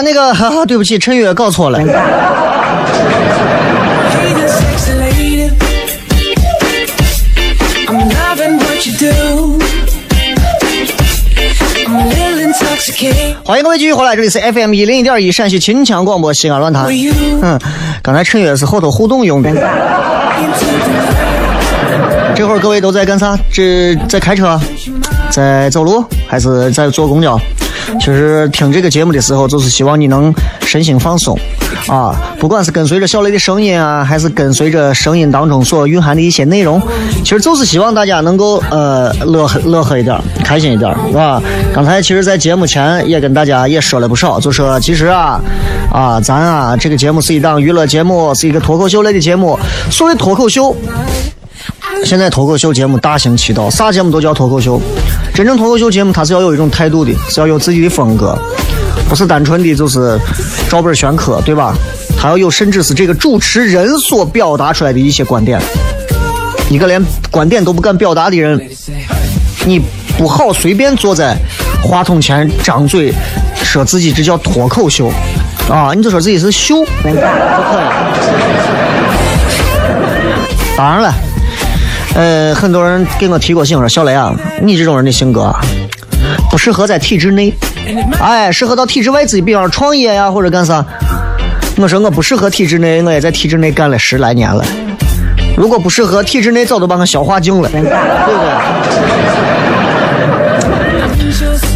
啊，那个，哈哈，对不起，陈月搞错了。sexy lady. I'm loving what you do. I'm a little intoxicated 欢迎各位继续回来，这里是 FM 一零一点一陕西秦腔广播西安论坛.嗯，刚才陈月是后头互动用的。这会儿各位都在干啥？这在开车，在走路，还是在坐公交？其实听这个节目的时候，就是希望你能身心放松啊，不管是跟随着小雷的声音啊，还是跟随着声音当中所蕴含的一些内容，其实就是希望大家能够呃乐呵乐呵一点，开心一点，是吧？刚才其实，在节目前也跟大家也说了不少，就说其实啊啊，咱啊这个节目是一档娱乐节目，是一个脱口秀类的节目。所谓脱口秀，现在脱口秀节目大行其道，啥节目都叫脱口秀。真正脱口秀节目，它是要有一种态度的，是要有自己的风格，不是单纯的就是照本宣科，对吧？它要有，甚至是这个主持人所表达出来的一些观点。一个连观点都不敢表达的人，你不好随便坐在话筒前张嘴说自己这叫脱口秀啊！你就说自己是秀，不可以。当然了。呃，很多人给我提过醒说，小雷啊，你这种人的性格啊，不适合在体制内，哎，适合到体制外自己，比方创业呀或者干啥。我说我不适合体制内，我也在体制内干了十来年了。如果不适合体制内，早都把我消化净了，对不对？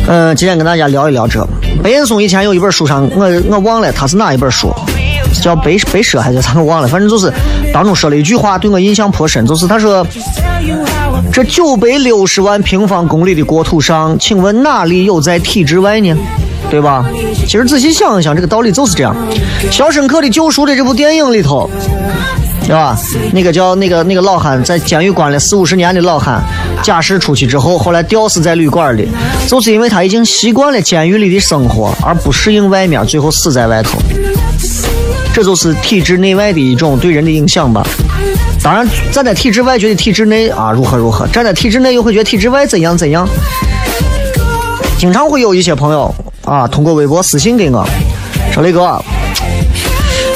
嗯、今天跟大家聊一聊这。白岩松以前有一本书上，我我忘了他是哪一本书，叫白白蛇还是啥我忘了，反正就是当中说了一句话，对我印象颇深，就是他说。这九百六十万平方公里的国土上，请问哪里有在体制外呢？对吧？其实仔细想一想，这个道理就是这样。《肖申克的救赎》的这部电影里头，对吧？那个叫那个那个老汉在监狱关了四五十年的老汉，假释出去之后，后来吊死在旅馆里，就是因为他已经习惯了监狱里的生活，而不适应外面，最后死在外头。这就是体制内外的一种对人的影响吧。当然，站在体制外觉得体制内啊如何如何，站在体制内又会觉得体制外怎样怎样。经常会有一些朋友啊，通过微博私信给我，说雷哥，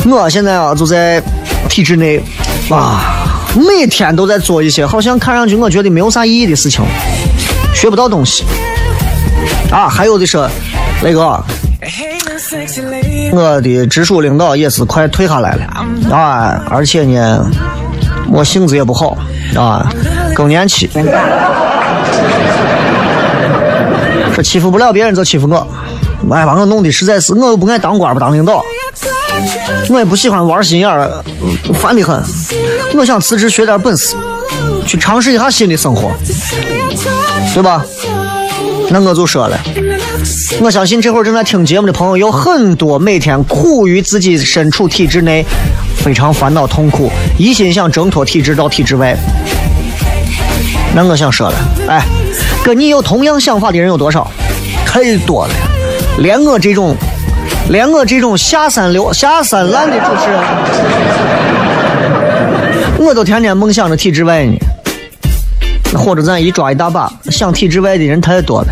我现在啊就在体制内啊，每天都在做一些好像看上去我觉得没有啥意义的事情，学不到东西啊。还有的说，雷哥，我的直属领导也是快退下来了啊，而且呢，我性子也不好啊，更年期，说欺负不了别人就欺负我，哎，把我弄的实在是，我又不爱当官不当领导，我也不喜欢玩心眼儿，烦得很。我想辞职学点本事，去尝试一下新的生活，对吧？那我就说了。我相信这会儿正在听节目的朋友有很多每天苦于自己身处体制内，非常烦恼痛苦，一心想挣脱体制到体制外。那我想说了，哎，跟你有同样想法的人有多少？太多了，连我这种，连我这种下三流、下三滥的主持人，我都天天梦想着体制外呢。那或者咱一抓一大把，想体制外的人太多了。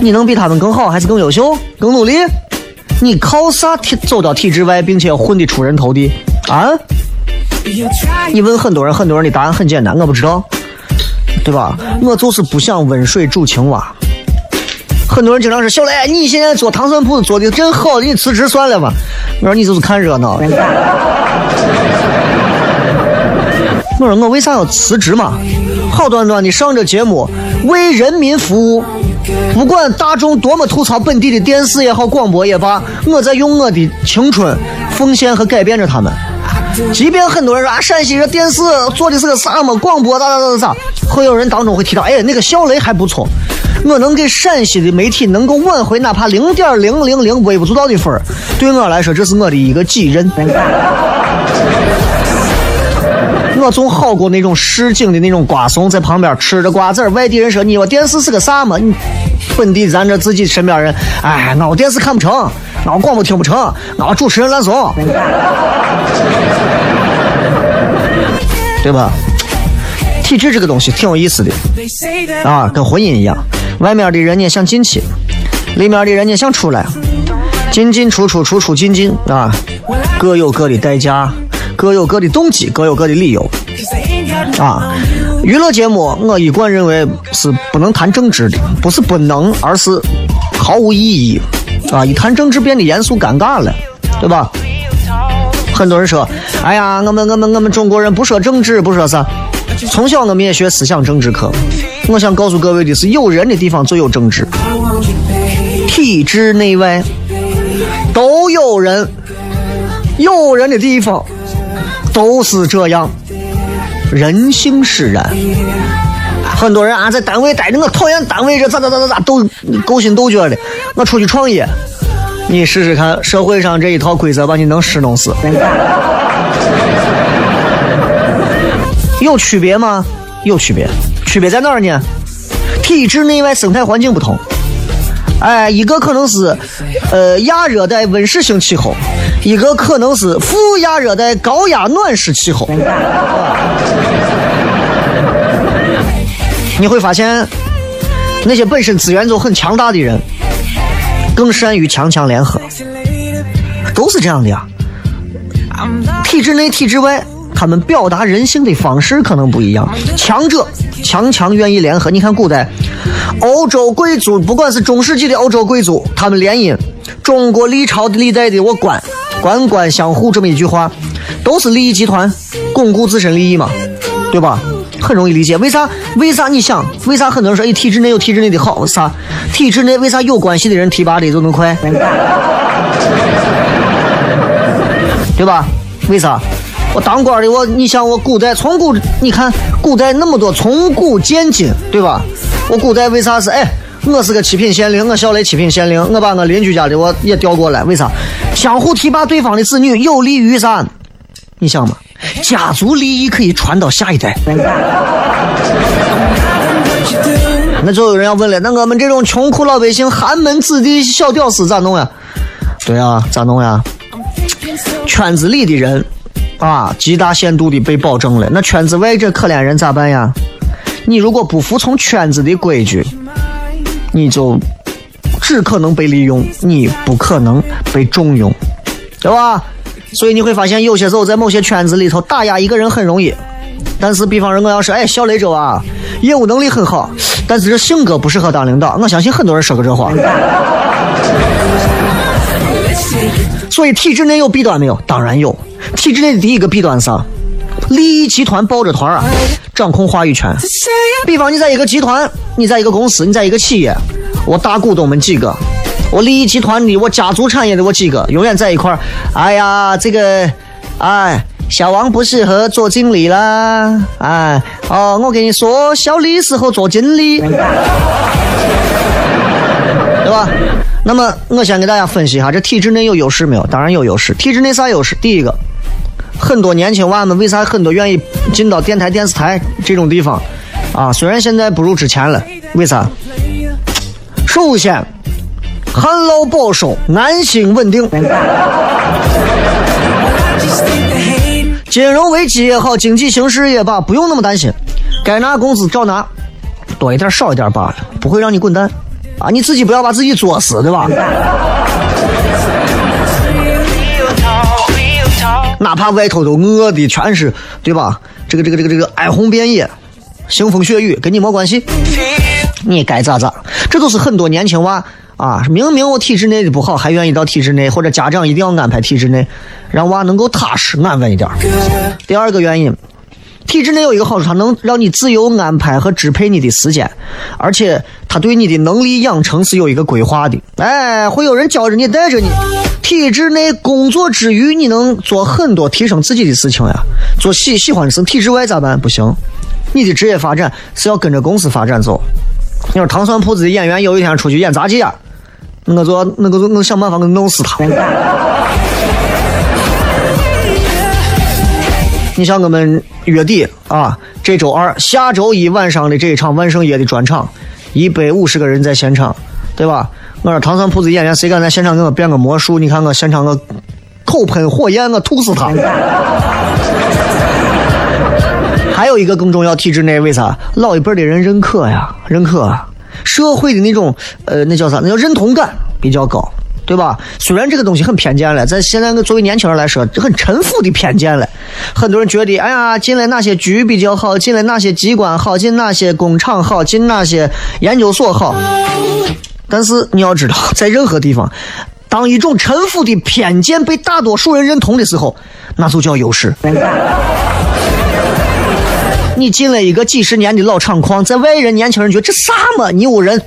你能比他们更好，还是更优秀、更努力？你靠啥体走到体制外，并且混得出人头地啊？你问很多人，很多人的答案很简单，我不知道，对吧？我就是不想温水煮青蛙。很多人经常说：“小雷，你现在做糖蒜铺子做的真好，你辞职算了吧。”我说：“你就是看热闹。”我说：“我为啥要辞职嘛？好端端的上着节目，为人民服务，不管大众多么吐槽本地的电视也好，广播也罢，我在用我的青春奉献和改变着他们。”即便很多人说啊，陕西这电视做的是个啥嘛，广播咋咋咋咋咋，会有人当中会提到，哎，那个小雷还不错，我能给陕西的媒体能够挽回哪怕零点零零零微不足道的分儿，对我来说这是我的一个己任。我总好过那种市井的那种瓜怂在旁边吃着瓜子，外地人说你我电视是个啥嘛？你本地咱这自己身边人，哎，我电视看不成，我广播听不成，我主持人烂怂。对吧？体制这个东西挺有意思的啊，跟婚姻一样，外面的人家想进去，里面的人家想出来，进进出出，出出进进啊，各有各的代价，各有各的动机，各有各的理由啊。娱乐节目我一贯认为是不能谈政治的，不是不能，而是毫无意义啊！一谈政治变得严肃尴尬了，对吧？很多人说：“哎呀，我们我们我们中国人不说政治，不说啥。”从小我们也学思想政治课。我想告诉各位的是，有人的地方就有政治，体制内外都有人，有人的地方都是这样，人性使然。很多人啊，在单位待着，我讨厌单位这咋咋咋咋咋，斗勾心斗角的。我出去创业，你试试看，社会上这一套规则把你能使弄死。有区别吗？有区别，区别在哪儿呢？体制内外生态环境不同。哎，一个可能是呃亚热带温湿性气候，一个可能是副亚热带高压暖湿气候。你会发现，那些本身资源就很强大的人，更善于强强联合，都是这样的呀。体制内、体制外，他们表达人性的方式可能不一样。强者强强愿意联合。你看古代欧洲贵族，不管是中世纪的欧洲贵族，他们联姻；中国历朝历代的我官官官相护这么一句话，都是利益集团巩固自身利益嘛，对吧？很容易理解，为啥？为啥？你想，为啥很多人说，哎，体制内有体制内的好？啥？体制内为啥有关系的人提拔的就能快？对吧？为啥？我当官的，我你想我古代从古，你看古代那么多从古见今，对吧？我古代为啥是哎？我是个七品县令，我小雷七品县令，我把我邻居家的我也调过来，为啥？相互提拔对方的子女，有利于啥？你想嘛，家族利益可以传到下一代。那就有人要问了，那我们这种穷苦老百姓、寒门子弟、小屌丝咋弄呀？对呀，咋弄呀？圈子里的人啊，极大限度的被保证了。那圈子外这可怜人咋办呀？你如果不服从圈子的规矩，你就只可能被利用，你不可能被重用，对吧？所以你会发现，有些时候在某些圈子里头打压一个人很容易，但是比方说我要说，哎，小雷州啊，业务能力很好，但是这性格不适合当领导。我相信很多人说过这话。所以体制内有弊端没有？当然有。体制内的第一个弊端是啥？利益集团抱着团啊，掌控话语权。比方你在一个集团，你在一个公司，你在一个企业，我大股东们几个，我利益集团的，我家族产业的我几个，永远在一块儿。哎呀，这个，哎，小王不适合做经理啦，哎，哦，我跟你说，小李适合做经理，对吧？那么我先给大家分析一下，这体制内有优势没有？当然有优势。体制内啥优势？第一个，很多年轻娃们为啥很多愿意进到电台、电视台这种地方啊？虽然现在不如之前了，为啥？首先，旱涝保收，安心稳定。金融危机也好，经济形势也罢，不用那么担心，该拿工资照拿，多一点少一点罢了，不会让你滚蛋啊！你自己不要把自己作死，对吧？哪怕外头都饿的全是，对吧？这个这个这个这个哀鸿遍野，腥风血雨，跟你没关系，你该咋咋。这都是很多年轻娃啊，明明我体制内的不好，还愿意到体制内，或者家长一定要安排体制内，让娃能够踏实安稳一点。第二个原因，体制内有一个好处，它能让你自由安排和支配你的时间，而且它对你的能力养成是有一个规划的。哎，会有人教着你，带着你。体制内工作之余，你能做很多提升自己的事情呀，做喜喜欢的事。体制外咋办？不行，你的职业发展是要跟着公司发展走。你说糖蒜铺子的演员有一天出去演杂技啊，我做那个我想办法给弄死他。你像我们月底啊，这周二、下周一晚上的这一场万圣夜的专场，一百五十个人在现场，对吧？我说糖蒜铺子演员，谁敢在现场给我变个魔术？你看我现场我口喷火焰，我吐死他。还有一个更重要，体制内为啥老一辈的人认可呀？认可社会的那种呃，那叫啥？那叫认同感比较高，对吧？虽然这个东西很偏见了，在现在作为年轻人来说，很陈腐的偏见了。很多人觉得，哎呀，进来哪些局比较好？进来哪些机关好？进哪些工厂好？进哪些研究所好？但是你要知道，在任何地方，当一种陈腐的偏见被大多数人认同的时候，那就叫优势。你进了一个几十年的老厂矿，在外人、年轻人觉得这啥嘛？你有人，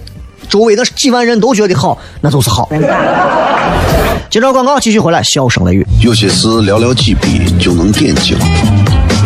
周围的几万人都觉得好，那就是好。接着广告继续回来，笑声雷雨。有些事寥寥几笔就能点睛，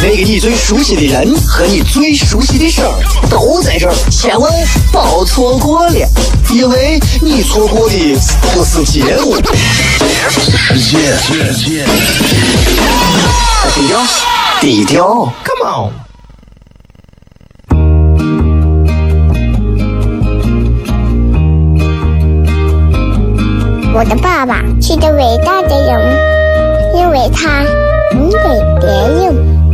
那个你最熟悉的人和你最熟悉的事儿都在这儿，千万别错过了，因为你错过的不是节目，低调，低调，Come on。我的爸爸是个伟大的人，因为他很给别人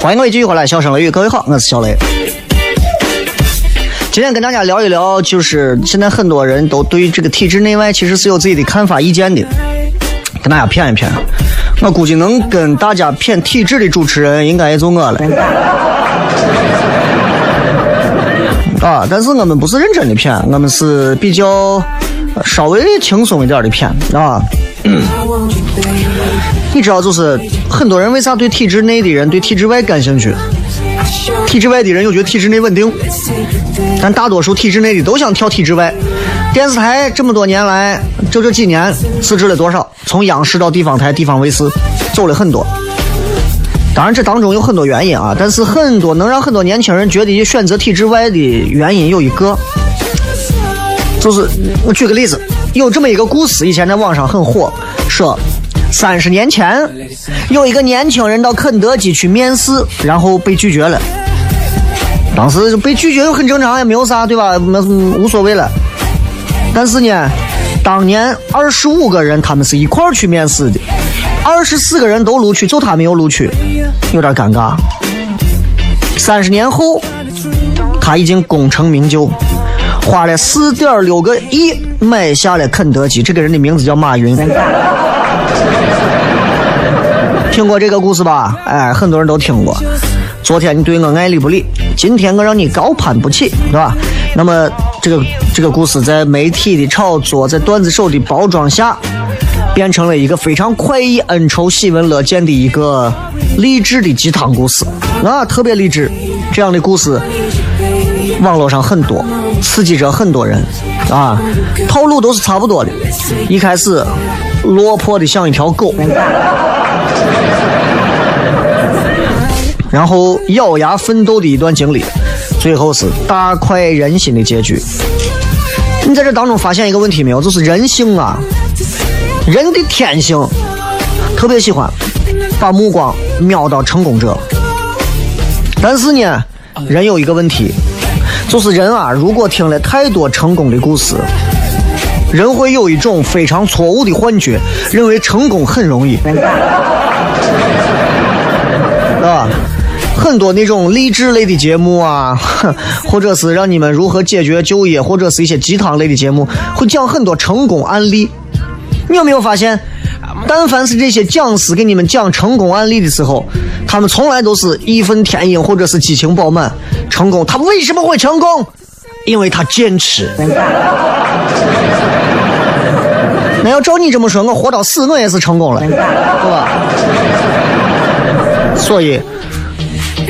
欢迎各位继续回来，笑声雷雨，各位好，我是小雷。今天跟大家聊一聊，就是现在很多人都对这个体制内外其实是有自己的看法、意见的，跟大家谝一谝。我估计能跟大家谝体制的主持人，应该也就我了。啊，但是我们不是认真的谝，我们是比较稍微轻松一点的谝啊。你知道，就是很多人为啥对体制内的人对体制外感兴趣？体制外的人又觉得体制内稳定，但大多数体制内的都想跳体制外。电视台这么多年来，就这几年辞职了多少？从央视到地方台、地方卫视，走了很多。当然，这当中有很多原因啊，但是很多能让很多年轻人觉得选择体制外的原因有一个，就是我举个例子，有这么一个故事，以前在网上很火，说三十年前有一个年轻人到肯德基去面试，然后被拒绝了。当时被拒绝又很正常，也没有啥，对吧？没无所谓了。但是呢，当年二十五个人他们是一块儿去面试的，二十四个人都录取，就他没有录取，有点尴尬。三十年后，他已经功成名就，花了四点六个亿买下了肯德基。这个人的名字叫马云。听过这个故事吧？哎，很多人都听过。昨天你对我爱理不理，今天我让你高攀不起，是吧？那么这个这个故事在媒体的炒作，在段子手的包装下，变成了一个非常快意、恩仇、喜闻乐见的一个励志的鸡汤故事啊，特别励志。这样的故事，网络上很多，刺激着很多人啊，套路都是差不多的。一开始落魄的像一条狗。然后咬牙奋斗的一段经历，最后是大快人心的结局。你在这当中发现一个问题没有？就是人性啊，人的天性特别喜欢把目光瞄到成功者。但是呢，人有一个问题，就是人啊，如果听了太多成功的故事，人会有一种非常错误的幻觉，认为成功很容易，啊。很多那种励志类的节目啊，或者是让你们如何解决就业，或者是一些鸡汤类的节目，会讲很多成功案例。你有没有发现，但凡是这些讲师给你们讲成功案例的时候，他们从来都是义愤填膺，或者是激情饱满。成功，他为什么会成功？因为他坚持。那要照你这么说，我活到死，我也是成功了，对吧？所以。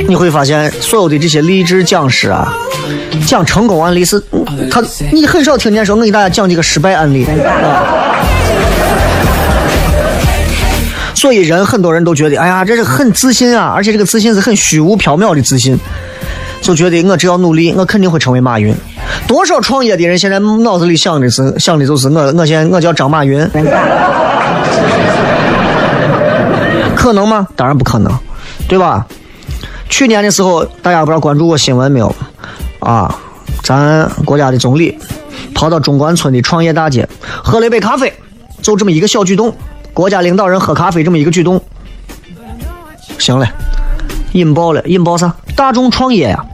你会发现，所有的这些励志讲师啊，讲成功案例是，他你很少听见说我给大家讲几个失败案例啊。所以人很多人都觉得，哎呀，这是很自信啊，而且这个自信是很虚无缥缈的自信，就觉得我只要努力，我肯定会成为马云。多少创业的人现在脑子里想的是想的就是我，我现在我叫张马云，可能吗？当然不可能，对吧？去年的时候，大家不知道关注过新闻没有？啊，咱国家的总理跑到中关村的创业大街喝了一杯咖啡，就这么一个小举动，国家领导人喝咖啡这么一个举动，行了，引爆了，引爆啥？大众创业呀，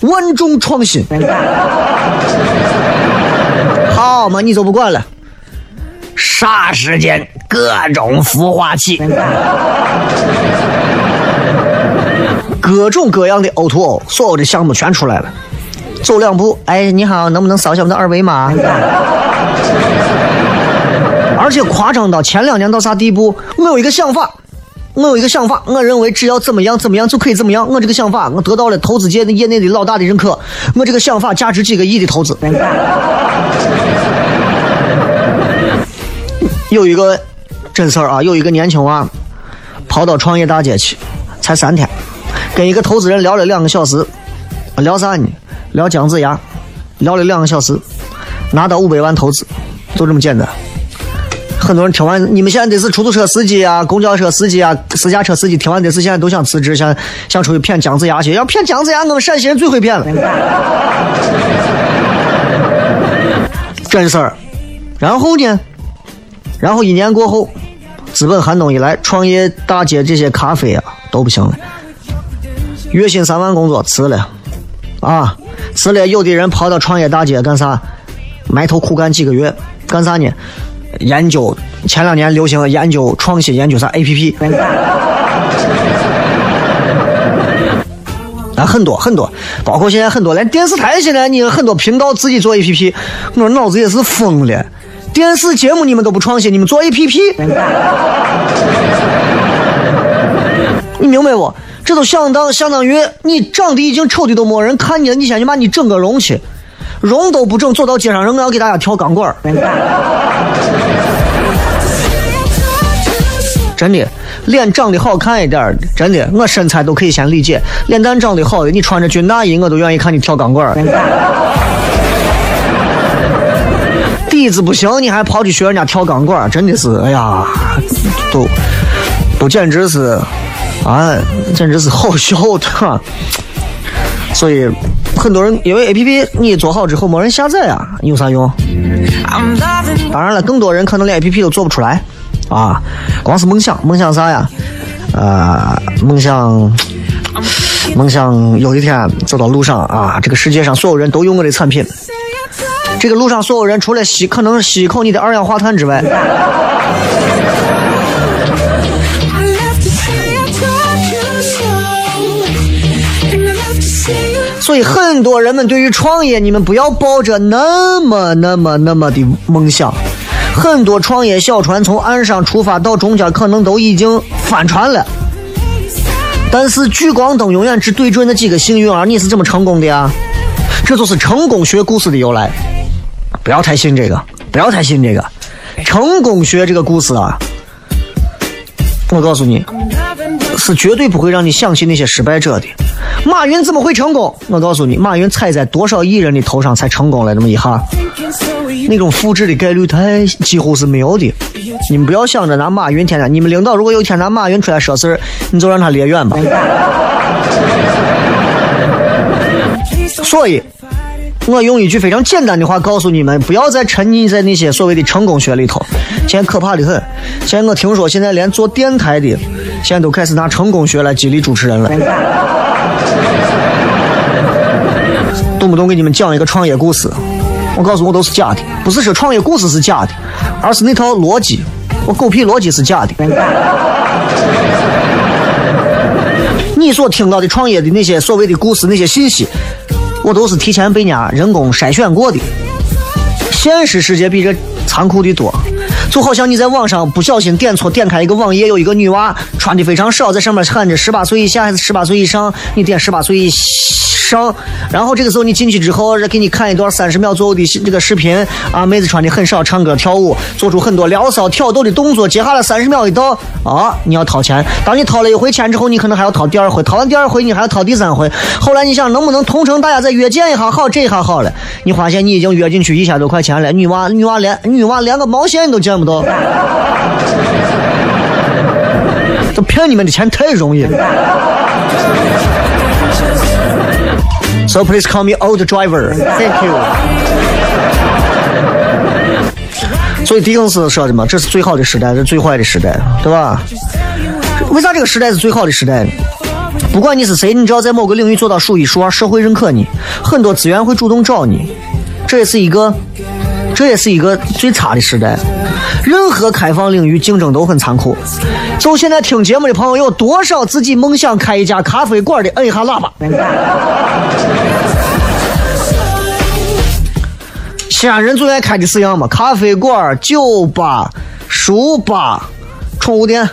万众创新，好嘛，你就不管了，啥时间各种孵化器。各种各样的 O2O，所有的项目全出来了。走两步，哎，你好，能不能扫一下我们的二维码？而且夸张到前两年到啥地步？我有一个想法，我有一个想法，我认为只要怎么样怎么样就可以怎么样。我这个想法，我得到了投资界的业内的老大的认可。我这个想法价值几个亿的投资。有一个真事儿啊，有一个年轻娃跑到创业大街去，才三天。跟一个投资人聊了两个小时，聊啥呢？聊姜子牙，聊了两个小时，拿到五百万投资，就这么简单。很多人听完，你们现在得是出租车司机啊、公交车司机啊、私家车司机，听完得是现在都想辞职，想想出去骗姜子牙去。要骗姜子牙，我们陕西人最会骗了。真事儿。然后呢？然后一年过后，资本寒冬一来，创业大街这些咖啡啊都不行了。月薪三万工作辞了，啊，辞了。有的人跑到创业大街干啥？埋头苦干几个月，干啥呢？研究前两年流行研究创新，研究啥 A P P。啊，很多很多，包括现在很多连电视台现在你很多频道自己做 A P P，我脑子也是疯了。电视节目你们都不创新，你们做 A P P？你明白不？这都相当相当于你长得已经丑的都没人看你了，你先去把你整个容去，容都不整，走到街上，人我要给大家跳钢管真的，脸长得好看一点真的，我身材都可以先理解。脸蛋长得好的，你穿着军大衣，我都愿意看你跳钢管底子不行，你还跑去学人家跳钢管真的是，哎呀，都都简直是。啊，简直是好笑的，所以很多人因为 A P P 你做好之后没人下载啊，有啥用？当然了，更多人可能连 A P P 都做不出来啊，光是梦想，梦想啥呀？啊，梦想，梦想有一天走到路上啊，这个世界上所有人都用我的产品，这个路上所有人除了吸可能吸一口你的二氧化碳之外。所以很多人们对于创业，你们不要抱着那么那么那么的梦想。很多创业小船从岸上出发到中间，可能都已经翻船了。但是聚光灯永远只对准那几个幸运儿，你是怎么成功的呀？这就是成功学故事的由来。不要太信这个，不要太信这个。成功学这个故事啊，我告诉你，是绝对不会让你相信那些失败者的。马云怎么会成功？我告诉你，马云踩在多少艺人的头上才成功了那么一下，那种复制的概率太几乎是没有的。你们不要想着拿马云天天，你们领导如果有一天拿马云出来说事儿，你就让他离远吧。所以，我用一句非常简单的话告诉你们：不要再沉溺在那些所谓的成功学里头。现在可怕的很。现在我听说，现在连做电台的，现在都开始拿成功学来激励主持人了。动不动给你们讲一个创业故事，我告诉我都是假的，不是说创业故事是假的，而是那套逻辑，我狗屁逻辑是假的。你所听到的创业的那些所谓的故事，那些信息，我都是提前被人家人工筛选过的。现实世界比这残酷的多，就好像你在网上不小心点错，点开一个网页，有一个女娃穿的非常少，在上面喊着十八岁以下还是十八岁以上，你点十八岁以上，然后这个时候你进去之后，给你看一段三十秒左右的这个视频啊，妹子穿的很少，唱歌跳舞，做出很多撩骚挑逗的动作，接下来三十秒一到啊，你要掏钱，当你掏了一回钱之后，你可能还要掏第二回，掏完第二回你还要掏第三回，后来你想能不能同城大家再约见一下，好，这下好了，你发现你已经约进去一千多块钱了，女娃女娃连女娃连个毛线你都见不到，这骗你们的钱太容易了。So please call me old driver. Thank you. 所以狄更斯说的嘛，这是最好的时代，这是最坏的时代，对吧？为啥这个时代是最好的时代呢？不管你是谁，你只要在某个领域做到数一数二，社会认可你，很多资源会主动找你。这也是一个，这也是一个最差的时代。任何开放领域竞争都很残酷。就现在听节目的朋友，有多少自己梦想开一家咖啡馆的？摁一下喇叭。西安人最爱开的是样嘛？咖啡馆、酒吧、书吧、宠物店。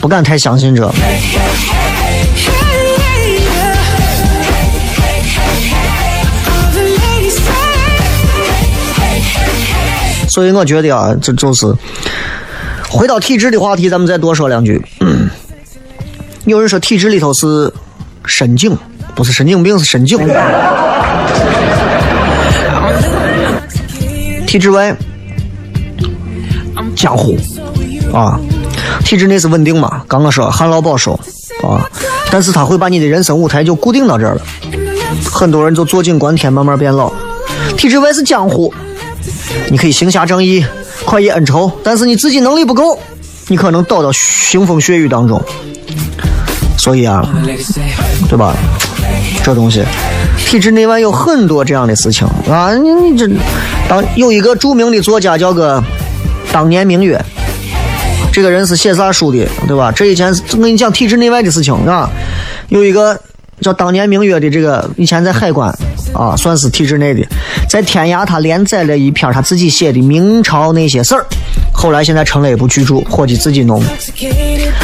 不敢太相信这。所以我觉得啊，这就是回到体制的话题，咱们再多说两句。有人说体制里头是神经，不是神经病，是神经。体制外，江湖啊，体制内是稳定嘛。刚刚说旱涝保收啊，但是他会把你的人生舞台就固定到这儿了。很多人就坐井观天，慢慢变老。体制外是江湖，你可以行侠仗义、快意恩仇，但是你自己能力不够，你可能倒到腥风血雨当中。所以啊，对吧？这东西，体制内外有很多这样的事情啊！你你这，当有一个著名的作家叫个当年明月，这个人是写啥书的，对吧？这以前我跟你讲体制内外的事情啊，有一个叫当年明月的这个，以前在海关啊，算是体制内的，在天涯他连载了一篇他自己写的明朝那些事儿，后来现在成了一部巨著，伙计自己弄。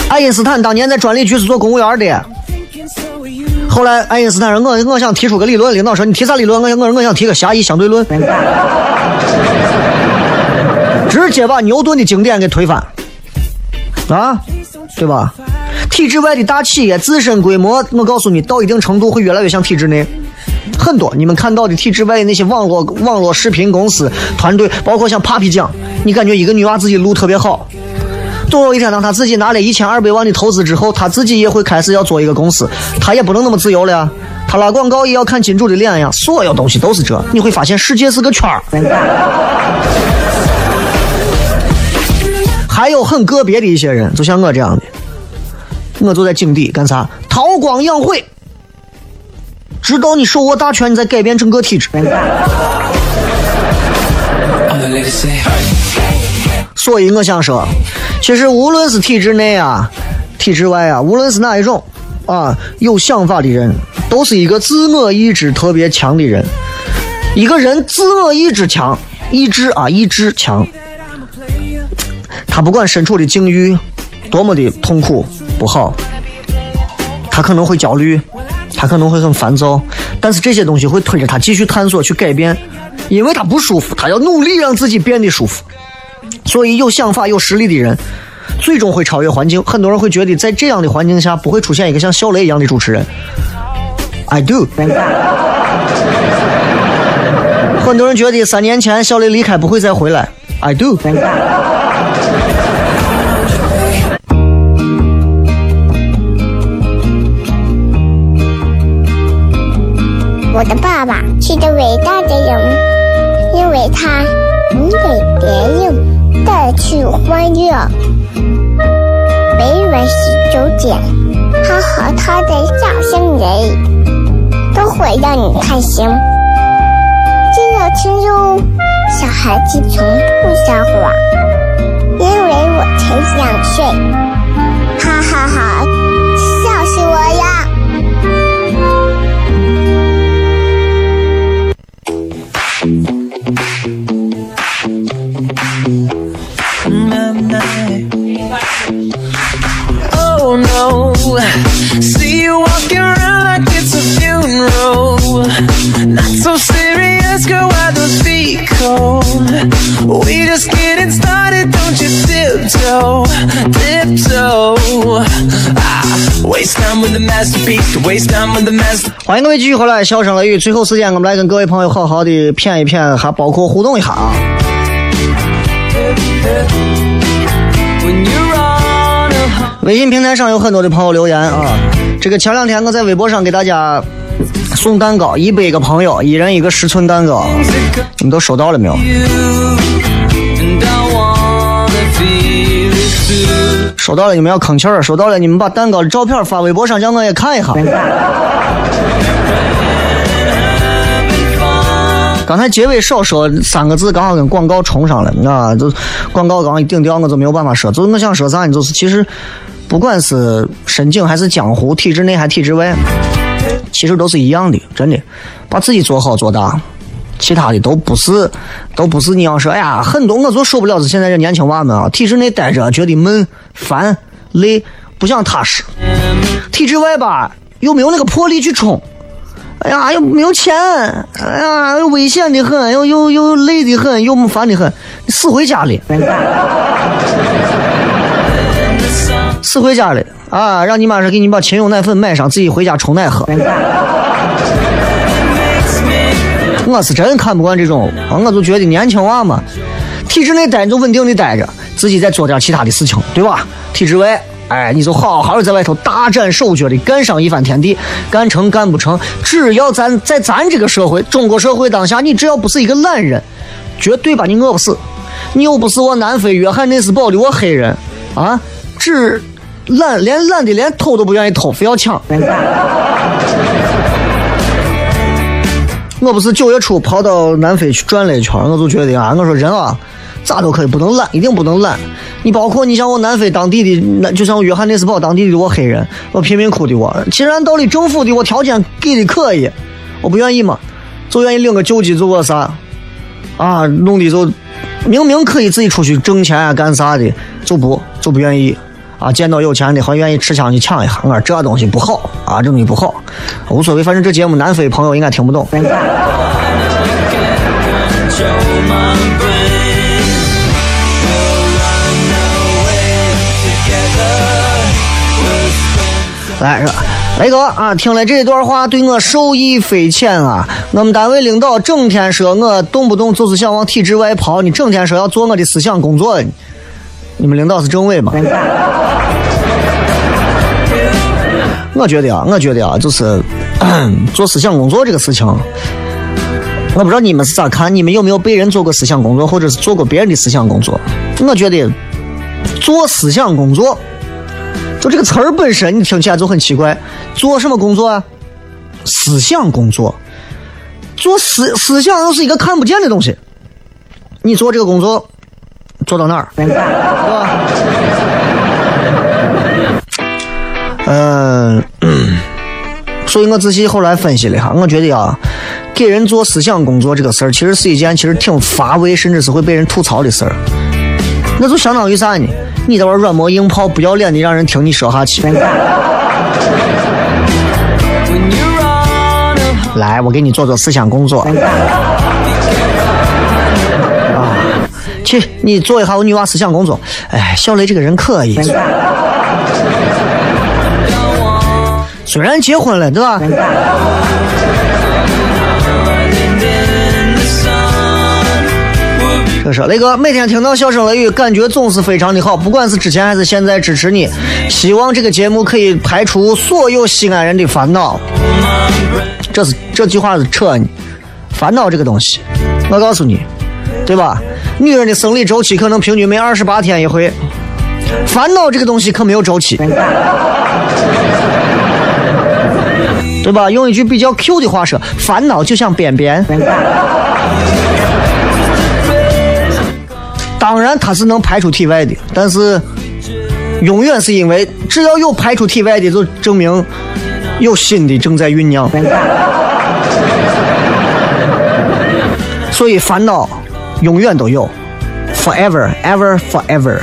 爱因斯坦当年在专利局是做公务员的。后来爱因斯坦说：“我我想提出个理论。”领导说：“你提啥理论？”我我我想提个狭义相对论，直接把牛顿的经典给推翻，啊，对吧？体制外的大企业自身规模，我告诉你，到一定程度会越来越像体制内。很多你们看到的体制外的那些网络网络视频公司团队，包括像 Papi 酱，你感觉一个女娃自己录特别好，总有一天，当她自己拿了一千二百万的投资之后，她自己也会开始要做一个公司，她也不能那么自由了呀。他拉广告也要看金主的脸呀，所有东西都是这。你会发现世界是个圈儿，还有很个别的一些人，就像我这样的，我就在井底干啥？韬光养晦，直到你手握大权，你再改变整个体制。所以我想说，其实无论是体制内啊，体制外啊，无论是哪一种啊，有想法的人，都是一个自我意志特别强的人。一个人自我意志强，意志啊，意志强，他不管身处的境遇多么的痛苦不好，他可能会焦虑，他可能会很烦躁，但是这些东西会推着他继续探索去改变，因为他不舒服，他要努力让自己变得舒服。所以有想法、有实力的人，最终会超越环境。很多人会觉得，在这样的环境下，不会出现一个像小雷一样的主持人。I do。很多人觉得三年前小雷离开不会再回来。I do。我的爸爸是个伟大的人，因为他能给别人带去欢乐。每晚十九点，他和他的笑声人，都会让你开心。记得听哟，小孩子从不撒谎，因为我才两岁。哈哈哈笑死我呀！欢迎各位继续回来，笑声雷雨。最后时间，我们来跟各位朋友好好的谝一谝，还包括互动一下啊。微信平台上有很多的朋友留言啊。这个前两天我在微博上给大家送蛋糕，一百个朋友，一人一个十寸蛋糕，你们都收到了没有？收到了，你们要吭气儿；收到了，你们把蛋糕的照片发微博上，让我也看一下。刚才结尾少说三个字，刚好跟广告冲上了，啊，就广告刚一顶掉，我就没有办法说。就是我想说啥呢？就是其实不管是深井还是江湖，体制内还体制外，其实都是一样的，真的，把自己做好做大。其他的都不是，都不是你要说，哎呀，很多我就受不了是现在这年轻娃们啊，体制内待着觉得闷、烦、累，不想踏实；体制外吧，又没有那个魄力去冲，哎呀，又没有钱，哎呀，又危险的很，又又又累的很，又烦的很，死回家里，死回家里啊！让你妈说给你把秦勇奶粉买上，自己回家冲奶喝。我是真看不惯这种，我就觉得年轻娃嘛，体制内待着就稳定的待着，自己再做点其他的事情，对吧？体制外，哎，你就好好的在外头大展手脚的干上一番天地，干成干不成，只要咱在咱这个社会，中国社会当下，你只要不是一个懒人，绝对把你饿不死。你又不是我南非约翰内斯堡的我黑人啊，只懒连懒的连偷都不愿意偷，非要抢。我不是九月初跑到南非去转了一圈，我就觉得啊，我说人啊，咋都可以，不能懒，一定不能懒。你包括你像我南非当地的，那就像约翰内斯堡当地的我黑人，我贫民窟的我，其实按道理政府的我条件给的可以，我不愿意嘛，就愿意领个救济做个啥，啊，弄的就明明可以自己出去挣钱啊，干啥的，就不就不愿意。啊，见到有钱的还愿意持枪去抢一下，我说这东西不好啊，这东西不好，无所谓，反正这节目南非朋友应该听不懂。来，雷哥啊，听了这段话，对我受益匪浅啊！我们单位领导整天说我动不动就是想往体制外跑，你整天说要做我的思想工作，你们领导是政委吗？我觉得啊，我觉得啊，就是 做思想工作这个事情，我不知道你们是咋看，你们有没有被人做过思想工作，或者是做过别人的思想工作？我觉得做思想工作，就这个词儿本身，你听起来就很奇怪。做什么工作啊？思想工作。做思思想又是一个看不见的东西。你做这个工作，做到哪儿？对吧？嗯、所以我仔细后来分析了一下，我觉得啊，给人做思想工作这个事儿，其实是一件其实挺乏味，甚至是会被人吐槽的事儿。那就相当于啥呢？你在玩软磨硬泡，不要脸的让人听你说下去。来，我给你做做思想工作。啊，去，你做一下我女娃思想工作。哎，小雷这个人可以。虽然结婚了，对吧？这是雷哥，每天听到笑声雷雨，感觉总是非常的好，不管是之前还是现在，支持你。希望这个节目可以排除所有西安人的烦恼。这是这句话是扯你，烦恼这个东西，我告诉你，对吧？女人的生理周期可能平均每二十八天一回，烦恼这个东西可没有周期，对吧？用一句比较 Q 的话说，烦恼就像便便。当然它是能排出体外的，但是永远是因为只要有排出体外的，就证明有新的正在酝酿。所以烦恼永远都有，forever ever forever。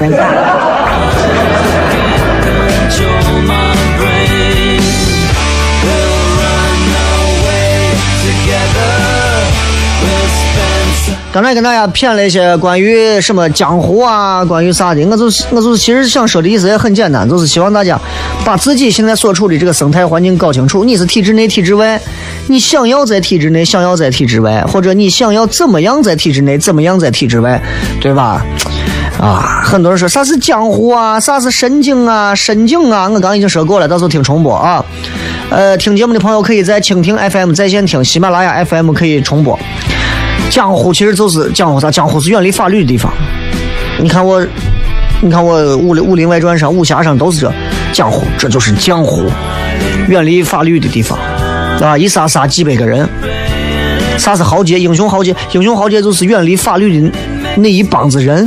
刚才跟大家谝了一些关于什么江湖啊，关于啥的，我就是我就是其实想说的意思也很简单，就是希望大家把自己现在所处的这个生态环境搞清楚。你是体制内、体制外，你想要在体制内，想要在体制外，或者你想要怎么样在体制内，怎么样在体制外，对吧？啊，很多人说啥是江湖啊，啥是神经啊、神经啊，我刚已经说过了，到时候听重播啊。呃，听节目的朋友可以在蜻蜓 FM 在线听，喜马拉雅 FM 可以重播。江湖其实就是江湖啥？江湖是远离法律的地方。你看我，你看我《武林武林外传》上、武侠上都是这江湖，这就是江湖，远离法律的地方，啊，一杀杀几百个人。啥是豪杰？英雄豪杰，英雄豪杰就是远离法律的那一帮子人。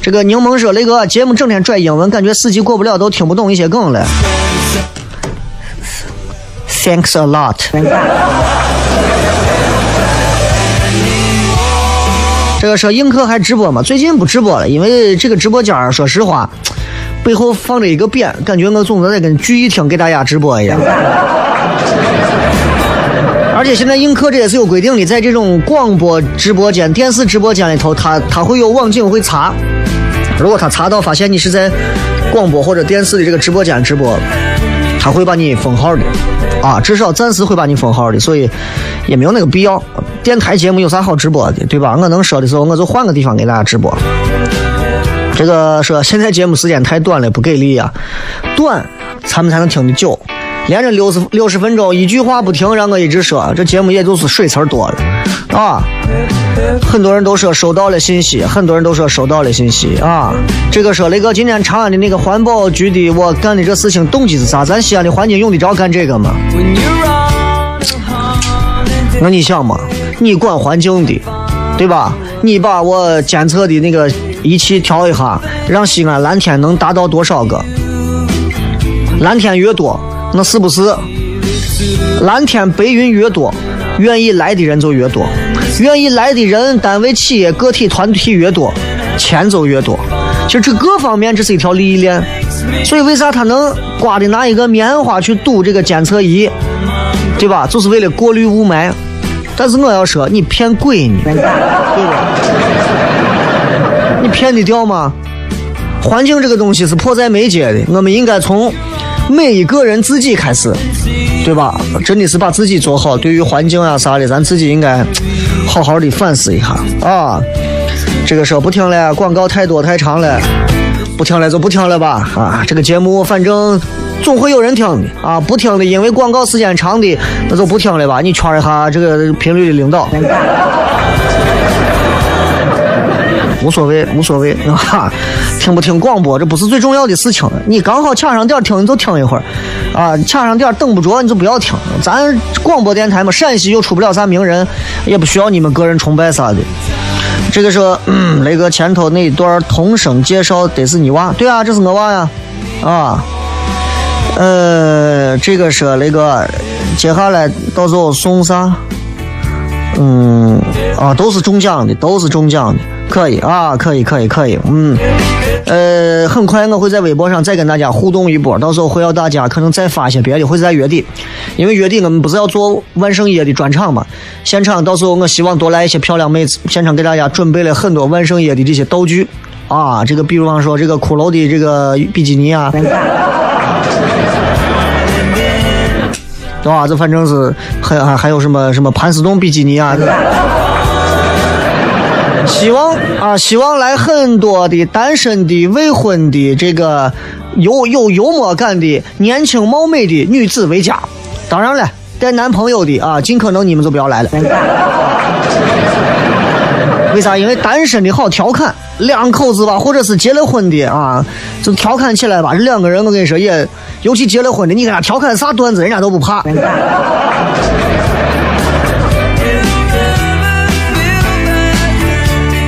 这个柠檬说：“雷哥，节目整天拽英文，感觉四级过不了，都听不懂一些梗了。” Thanks a lot。这个说映客还直播吗？最近不直播了，因为这个直播间说实话，背后放着一个匾，感觉我总是在跟聚义厅给大家直播一样。而且现在映客这也是有规定的，在这种广播直播间、电视直播间里头，他他会有网警会查，如果他查到发现你是在广播或者电视的这个直播间直播，他会把你封号的。啊，至少暂时会把你封号的，所以也没有那个必要。电台节目有啥好直播的，对吧？我能说的时候，我就换个地方给大家直播。这个说现在节目时间太短了，不给力啊。短，咱们才能听得久。连着六十六十分钟，一句话不停，让我一直说，这节目也就是水词多了啊。很多人都说收到了信息，很多人都说收到了信息啊。这个说雷哥，今天长安的那个环保局的我干的这事情动机是啥？咱西安的环境用得着干这个吗？那你想嘛，你管环境的，对吧？你把我监测的那个仪器调一下，让西安蓝天能达到多少个？蓝天越多，那是不是蓝天白云越多，愿意来的人就越多？愿意来的人，单位、企业、个体、团体越多，钱就越多。其实这各方面这是一条利益链。所以为啥他能刮的拿一个棉花去堵这个监测仪，对吧？就是为了过滤雾霾。但是我要说，你骗鬼呢，对吧？你骗得掉吗？环境这个东西是迫在眉睫的，我们应该从每一个人自己开始，对吧？真的是把自己做好，对于环境啊啥的，咱自己应该好好的反思一下啊。这个说不听了，广告太多太长了，不听了就不听了吧啊。这个节目反正总会有人听的啊，不听的因为广告时间长的那就不听了吧。你圈一下这个频率的领导。无所谓，无所谓 啊！听不听广播，这不是最重要的事情。你刚好卡上点听，你就听一会儿啊；卡上点等不着，你就不要听。咱广播电台嘛，陕西又出不了啥名人，也不需要你们个人崇拜啥的。这个说，嗯，雷哥前头那一段童声介绍得是你娃，对啊，这是我娃呀，啊，呃，这个说雷哥，接下来到时候送啥？嗯，啊，都是中奖的，都是中奖的，可以啊，可以，可以，可以，嗯，呃，很快我会在微博上再跟大家互动一波，到时候会要大家可能再发些别的，会在月底，因为月底我们不是要做万圣夜的专场嘛，现场到时候我希望多来一些漂亮妹子，现场给大家准备了很多万圣夜的这些道具啊，这个比如方说这个骷髅的这个比基尼啊。对吧？这反正是还还还有什么什么盘丝洞比基尼啊？希望啊，希望来很多的单身的、未婚的、这个有有幽默感的、年轻貌美的女子为佳。当然了，带男朋友的啊，尽可能你们就不要来了。为啥？因为单身的好调侃，两口子吧，或者是结了婚的啊，就调侃起来吧。这两个人，我跟你说，也尤其结了婚的，你跟他调侃啥段子，人家都不怕。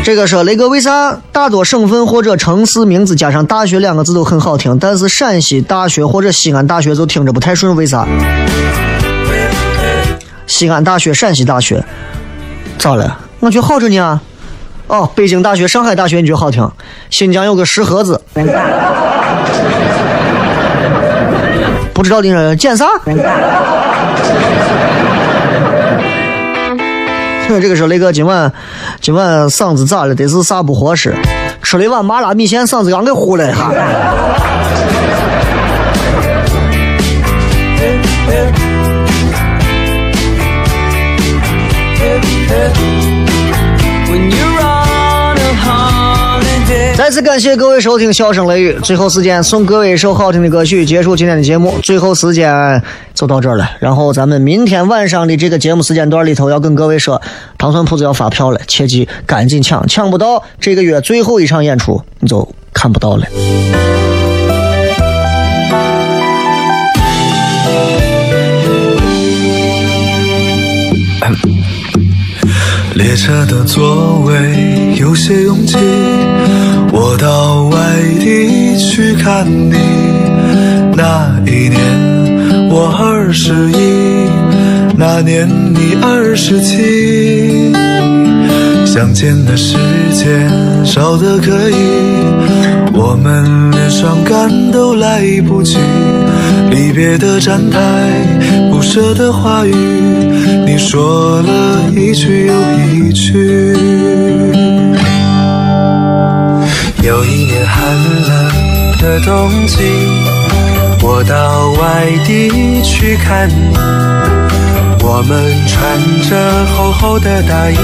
这个说雷哥，为啥大多省份或者城市名字加上“大学”两个字都很好听，但是陕西大学或者西安大学就听着不太顺？为啥？西安大学、陕西大学，咋了？我觉好着呢。哦，北京大学、上海大学你觉得好听？新疆有个石河子，不知道的人捡啥？这个是雷哥今晚今晚嗓子咋了？得是啥不合适？吃了一碗麻辣米线，嗓子刚给呼了一下。再次感谢各位收听《笑声雷雨》，最后时间送各位一首好听的歌曲，结束今天的节目。最后时间就到这儿了，然后咱们明天晚上的这个节目时间段里头要跟各位说，糖蒜铺子要发票了，切记赶紧抢，抢不到这个月最后一场演出你就看不到了。列车的座位有些拥挤，我到外地去看你。那一年我二十一，那年你二十七。相见的时间少得可以，我们连伤感都来不及。离别的站台，不舍的话语，你说了一句又一句。有一年寒冷的冬季，我到外地去看你，我们穿着厚厚的大衣，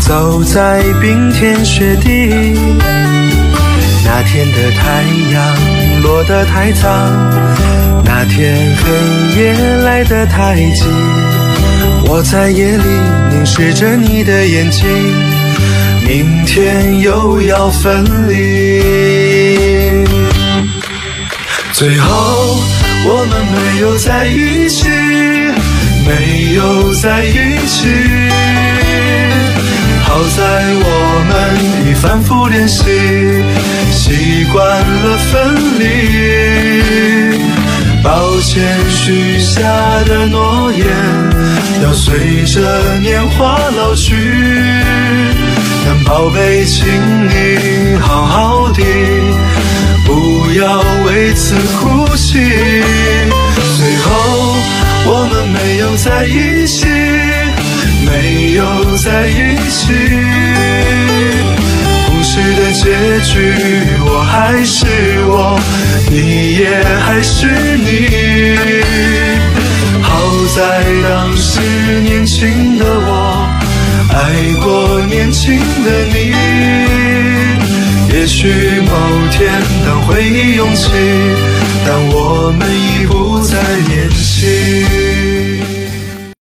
走在冰天雪地。那天的太阳落得太早，那天黑夜来得太急，我在夜里凝视着你的眼睛，明天又要分离。最后我们没有在一起，没有在一起。好在我们已反复练习，习惯了分离。抱歉许下的诺言，要随着年华老去。但宝贝，请你好好的，不要为此哭泣。最后我们没有在一起。没有在一起，故事的结局，我还是我，你也还是你。好在当时年轻的我，爱过年轻的你。也许某天当回忆涌起，当我们已不再年轻。